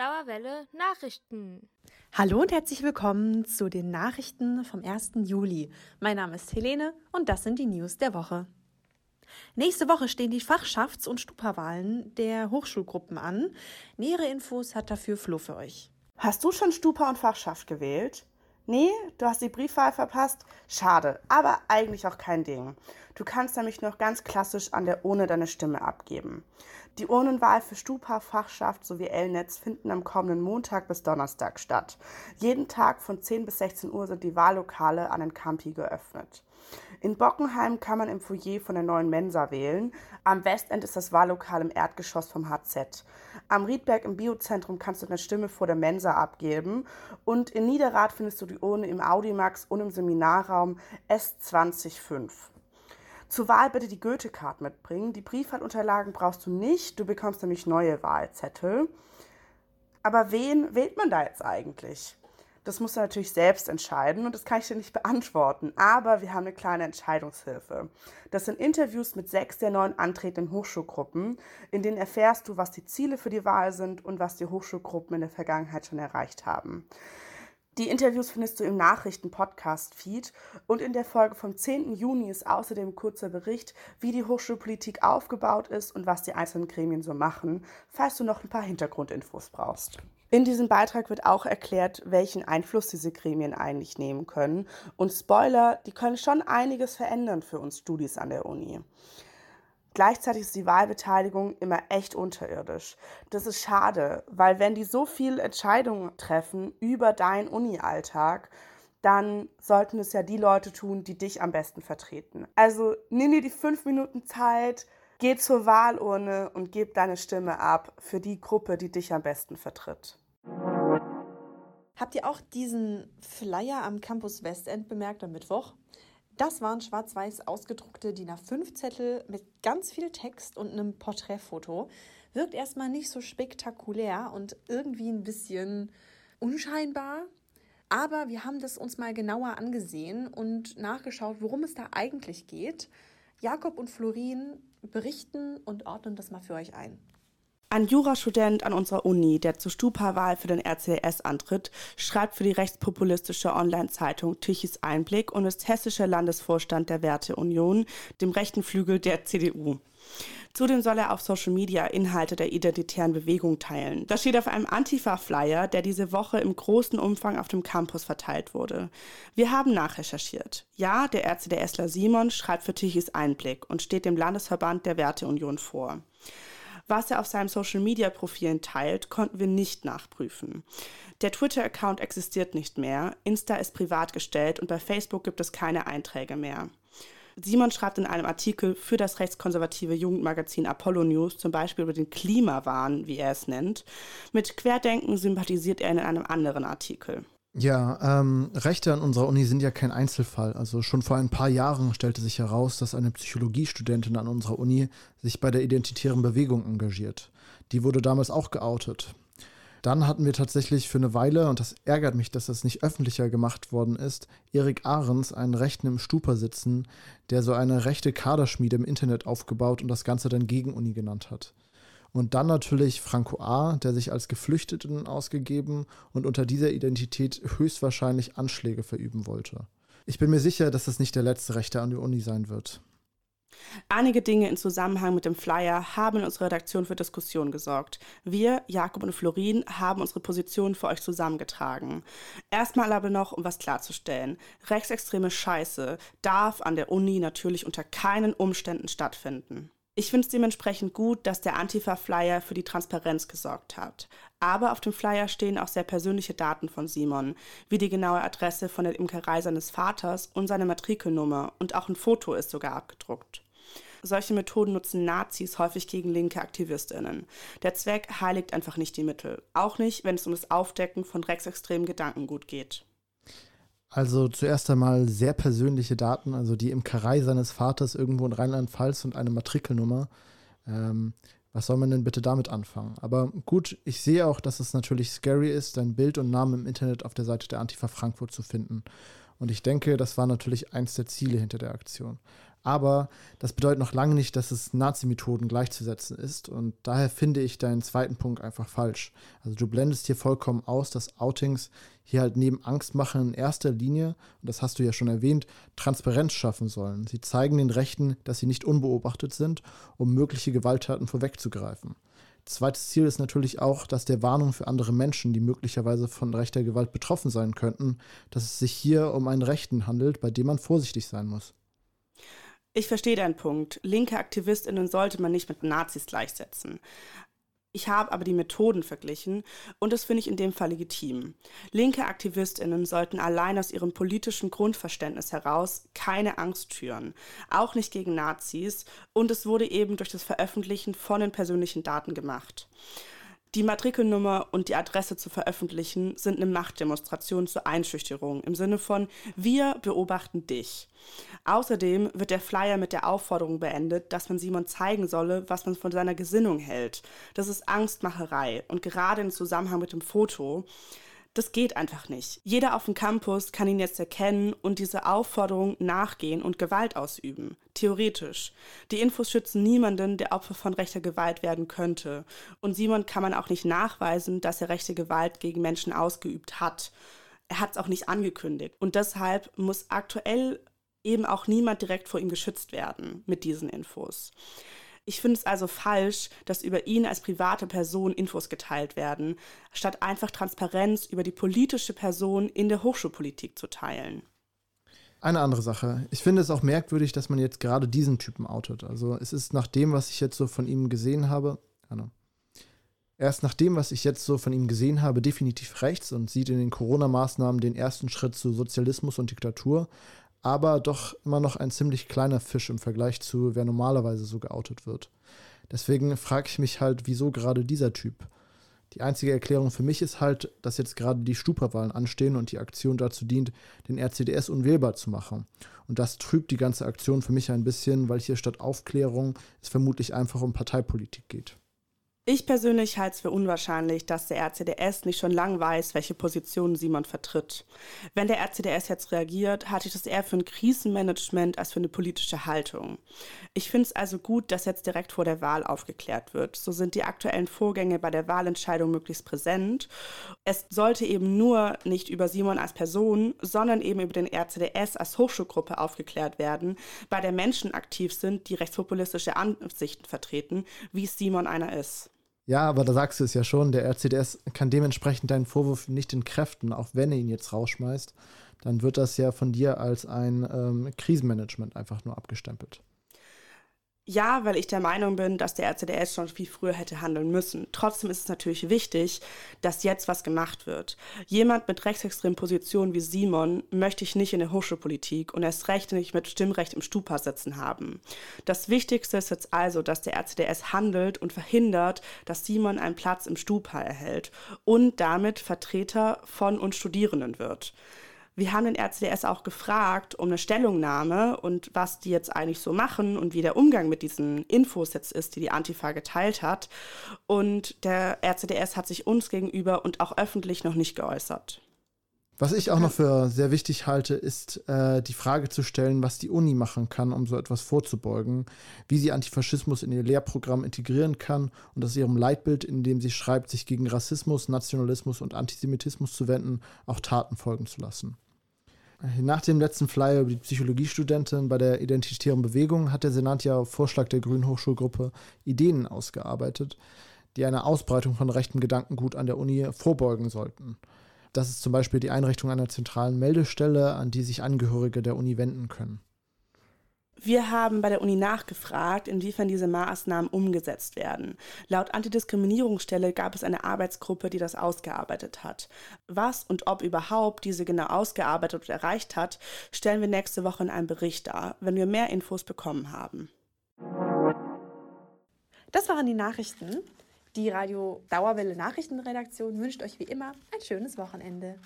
Dauerwelle Nachrichten. Hallo und herzlich willkommen zu den Nachrichten vom 1. Juli. Mein Name ist Helene und das sind die News der Woche. Nächste Woche stehen die Fachschafts- und Stupa-Wahlen der Hochschulgruppen an. Nähere Infos hat dafür Flo für euch. Hast du schon Stupa und Fachschaft gewählt? Nee, du hast die Briefwahl verpasst? Schade, aber eigentlich auch kein Ding. Du kannst nämlich noch ganz klassisch an der Urne deine Stimme abgeben. Die Urnenwahl für Stupa, Fachschaft sowie L-Netz finden am kommenden Montag bis Donnerstag statt. Jeden Tag von 10 bis 16 Uhr sind die Wahllokale an den Campi geöffnet. In Bockenheim kann man im Foyer von der neuen Mensa wählen. Am Westend ist das Wahllokal im Erdgeschoss vom HZ. Am Riedberg im Biozentrum kannst du deine Stimme vor der Mensa abgeben. Und in Niederrad findest du die Urne im Audimax und im Seminarraum S205. Zur Wahl bitte die Goethe-Card mitbringen. Die Briefwahlunterlagen brauchst du nicht. Du bekommst nämlich neue Wahlzettel. Aber wen wählt man da jetzt eigentlich? Das musst du natürlich selbst entscheiden und das kann ich dir nicht beantworten. Aber wir haben eine kleine Entscheidungshilfe. Das sind Interviews mit sechs der neun antretenden Hochschulgruppen, in denen erfährst du, was die Ziele für die Wahl sind und was die Hochschulgruppen in der Vergangenheit schon erreicht haben. Die Interviews findest du im Nachrichten-Podcast-Feed und in der Folge vom 10. Juni ist außerdem ein kurzer Bericht, wie die Hochschulpolitik aufgebaut ist und was die einzelnen Gremien so machen, falls du noch ein paar Hintergrundinfos brauchst. In diesem Beitrag wird auch erklärt, welchen Einfluss diese Gremien eigentlich nehmen können. Und Spoiler, die können schon einiges verändern für uns Studis an der Uni. Gleichzeitig ist die Wahlbeteiligung immer echt unterirdisch. Das ist schade, weil wenn die so viel Entscheidungen treffen über deinen Uni-Alltag, dann sollten es ja die Leute tun, die dich am besten vertreten. Also nimm dir die fünf Minuten Zeit, geh zur Wahlurne und gib deine Stimme ab für die Gruppe, die dich am besten vertritt. Habt ihr auch diesen Flyer am Campus Westend bemerkt am Mittwoch? Das waren schwarz-weiß ausgedruckte DIN A5-Zettel mit ganz viel Text und einem Porträtfoto. Wirkt erstmal nicht so spektakulär und irgendwie ein bisschen unscheinbar. Aber wir haben das uns mal genauer angesehen und nachgeschaut, worum es da eigentlich geht. Jakob und Florin berichten und ordnen das mal für euch ein. Ein Jurastudent an unserer Uni, der zur Stupa-Wahl für den RCS antritt, schreibt für die rechtspopulistische Online-Zeitung Tichys Einblick und ist hessischer Landesvorstand der Werteunion, dem rechten Flügel der CDU. Zudem soll er auf Social Media Inhalte der identitären Bewegung teilen. Das steht auf einem Antifa-Flyer, der diese Woche im großen Umfang auf dem Campus verteilt wurde. Wir haben nachrecherchiert. Ja, der RCDSler Simon schreibt für Tichys Einblick und steht dem Landesverband der Werteunion vor. Was er auf seinem Social-Media-Profilen teilt, konnten wir nicht nachprüfen. Der Twitter-Account existiert nicht mehr, Insta ist privat gestellt und bei Facebook gibt es keine Einträge mehr. Simon schreibt in einem Artikel für das rechtskonservative Jugendmagazin Apollo News zum Beispiel über den Klimawahn, wie er es nennt. Mit Querdenken sympathisiert er in einem anderen Artikel. Ja, ähm, Rechte an unserer Uni sind ja kein Einzelfall. Also schon vor ein paar Jahren stellte sich heraus, dass eine Psychologiestudentin an unserer Uni sich bei der identitären Bewegung engagiert. Die wurde damals auch geoutet. Dann hatten wir tatsächlich für eine Weile, und das ärgert mich, dass das nicht öffentlicher gemacht worden ist, Erik Ahrens, einen Rechten im Stupa sitzen, der so eine rechte Kaderschmiede im Internet aufgebaut und das Ganze dann gegen Uni genannt hat. Und dann natürlich Franco A., der sich als Geflüchteten ausgegeben und unter dieser Identität höchstwahrscheinlich Anschläge verüben wollte. Ich bin mir sicher, dass das nicht der letzte Rechte an der Uni sein wird. Einige Dinge in Zusammenhang mit dem Flyer haben in unserer Redaktion für Diskussion gesorgt. Wir, Jakob und Florin, haben unsere Position für euch zusammengetragen. Erstmal aber noch, um was klarzustellen. Rechtsextreme Scheiße darf an der Uni natürlich unter keinen Umständen stattfinden. Ich finde es dementsprechend gut, dass der Antifa-Flyer für die Transparenz gesorgt hat. Aber auf dem Flyer stehen auch sehr persönliche Daten von Simon, wie die genaue Adresse von der Imkerei seines Vaters und seine Matrikelnummer und auch ein Foto ist sogar abgedruckt. Solche Methoden nutzen Nazis häufig gegen linke AktivistInnen. Der Zweck heiligt einfach nicht die Mittel. Auch nicht, wenn es um das Aufdecken von rechtsextremen Gedankengut geht. Also zuerst einmal sehr persönliche Daten, also die Imkerei seines Vaters irgendwo in Rheinland-Pfalz und eine Matrikelnummer. Ähm, was soll man denn bitte damit anfangen? Aber gut, ich sehe auch, dass es natürlich scary ist, dein Bild und Namen im Internet auf der Seite der Antifa Frankfurt zu finden. Und ich denke, das war natürlich eins der Ziele hinter der Aktion. Aber das bedeutet noch lange nicht, dass es Nazi-Methoden gleichzusetzen ist. Und daher finde ich deinen zweiten Punkt einfach falsch. Also du blendest hier vollkommen aus, dass Outings hier halt neben Angstmachen in erster Linie, und das hast du ja schon erwähnt, Transparenz schaffen sollen. Sie zeigen den Rechten, dass sie nicht unbeobachtet sind, um mögliche Gewalttaten vorwegzugreifen. Zweites Ziel ist natürlich auch, dass der Warnung für andere Menschen, die möglicherweise von rechter Gewalt betroffen sein könnten, dass es sich hier um einen Rechten handelt, bei dem man vorsichtig sein muss. Ich verstehe deinen Punkt. Linke Aktivistinnen sollte man nicht mit Nazis gleichsetzen. Ich habe aber die Methoden verglichen und das finde ich in dem Fall legitim. Linke Aktivistinnen sollten allein aus ihrem politischen Grundverständnis heraus keine Angst schüren, auch nicht gegen Nazis und es wurde eben durch das Veröffentlichen von den persönlichen Daten gemacht. Die Matrikelnummer und die Adresse zu veröffentlichen sind eine Machtdemonstration zur Einschüchterung im Sinne von wir beobachten dich. Außerdem wird der Flyer mit der Aufforderung beendet, dass man Simon zeigen solle, was man von seiner Gesinnung hält. Das ist Angstmacherei und gerade im Zusammenhang mit dem Foto das geht einfach nicht. Jeder auf dem Campus kann ihn jetzt erkennen und diese Aufforderung nachgehen und Gewalt ausüben. Theoretisch. Die Infos schützen niemanden, der Opfer von rechter Gewalt werden könnte. Und Simon kann man auch nicht nachweisen, dass er rechte Gewalt gegen Menschen ausgeübt hat. Er hat es auch nicht angekündigt. Und deshalb muss aktuell eben auch niemand direkt vor ihm geschützt werden mit diesen Infos. Ich finde es also falsch, dass über ihn als private Person Infos geteilt werden, statt einfach Transparenz über die politische Person in der Hochschulpolitik zu teilen. Eine andere Sache. Ich finde es auch merkwürdig, dass man jetzt gerade diesen Typen outet. Also es ist nach dem, was ich jetzt so von ihm gesehen habe. Erst nach dem, was ich jetzt so von ihm gesehen habe, definitiv rechts und sieht in den Corona-Maßnahmen den ersten Schritt zu Sozialismus und Diktatur aber doch immer noch ein ziemlich kleiner Fisch im Vergleich zu, wer normalerweise so geoutet wird. Deswegen frage ich mich halt, wieso gerade dieser Typ? Die einzige Erklärung für mich ist halt, dass jetzt gerade die Stupa-Wahlen anstehen und die Aktion dazu dient, den RCDS unwählbar zu machen. Und das trübt die ganze Aktion für mich ein bisschen, weil hier statt Aufklärung es vermutlich einfach um Parteipolitik geht. Ich persönlich halte es für unwahrscheinlich, dass der RCDS nicht schon lang weiß, welche Position Simon vertritt. Wenn der RCDS jetzt reagiert, halte ich das eher für ein Krisenmanagement als für eine politische Haltung. Ich finde es also gut, dass jetzt direkt vor der Wahl aufgeklärt wird. So sind die aktuellen Vorgänge bei der Wahlentscheidung möglichst präsent. Es sollte eben nur nicht über Simon als Person, sondern eben über den RCDS als Hochschulgruppe aufgeklärt werden, bei der Menschen aktiv sind, die rechtspopulistische Ansichten vertreten, wie Simon einer ist. Ja, aber da sagst du es ja schon, der RCDS kann dementsprechend deinen Vorwurf nicht entkräften, auch wenn er ihn jetzt rausschmeißt. Dann wird das ja von dir als ein ähm, Krisenmanagement einfach nur abgestempelt. Ja, weil ich der Meinung bin, dass der RCDS schon viel früher hätte handeln müssen. Trotzdem ist es natürlich wichtig, dass jetzt was gemacht wird. Jemand mit rechtsextremen Positionen wie Simon möchte ich nicht in der Hochschulpolitik und erst recht nicht mit Stimmrecht im Stupa sitzen haben. Das Wichtigste ist jetzt also, dass der RCDS handelt und verhindert, dass Simon einen Platz im Stupa erhält und damit Vertreter von uns Studierenden wird. Wir haben den RCDS auch gefragt um eine Stellungnahme und was die jetzt eigentlich so machen und wie der Umgang mit diesen Infos jetzt ist, die die Antifa geteilt hat. Und der RCDS hat sich uns gegenüber und auch öffentlich noch nicht geäußert. Was ich auch noch für sehr wichtig halte, ist äh, die Frage zu stellen, was die Uni machen kann, um so etwas vorzubeugen, wie sie Antifaschismus in ihr Lehrprogramm integrieren kann und aus ihrem Leitbild, in dem sie schreibt, sich gegen Rassismus, Nationalismus und Antisemitismus zu wenden, auch Taten folgen zu lassen. Nach dem letzten Flyer über die Psychologiestudentin bei der Identitären Bewegung hat der Senat ja auf Vorschlag der Grünen Hochschulgruppe Ideen ausgearbeitet, die einer Ausbreitung von rechtem Gedankengut an der Uni vorbeugen sollten. Das ist zum Beispiel die Einrichtung einer zentralen Meldestelle, an die sich Angehörige der Uni wenden können. Wir haben bei der Uni nachgefragt, inwiefern diese Maßnahmen umgesetzt werden. Laut Antidiskriminierungsstelle gab es eine Arbeitsgruppe, die das ausgearbeitet hat. Was und ob überhaupt diese genau ausgearbeitet und erreicht hat, stellen wir nächste Woche in einem Bericht dar, wenn wir mehr Infos bekommen haben. Das waren die Nachrichten. Die Radio Dauerwelle Nachrichtenredaktion wünscht euch wie immer ein schönes Wochenende.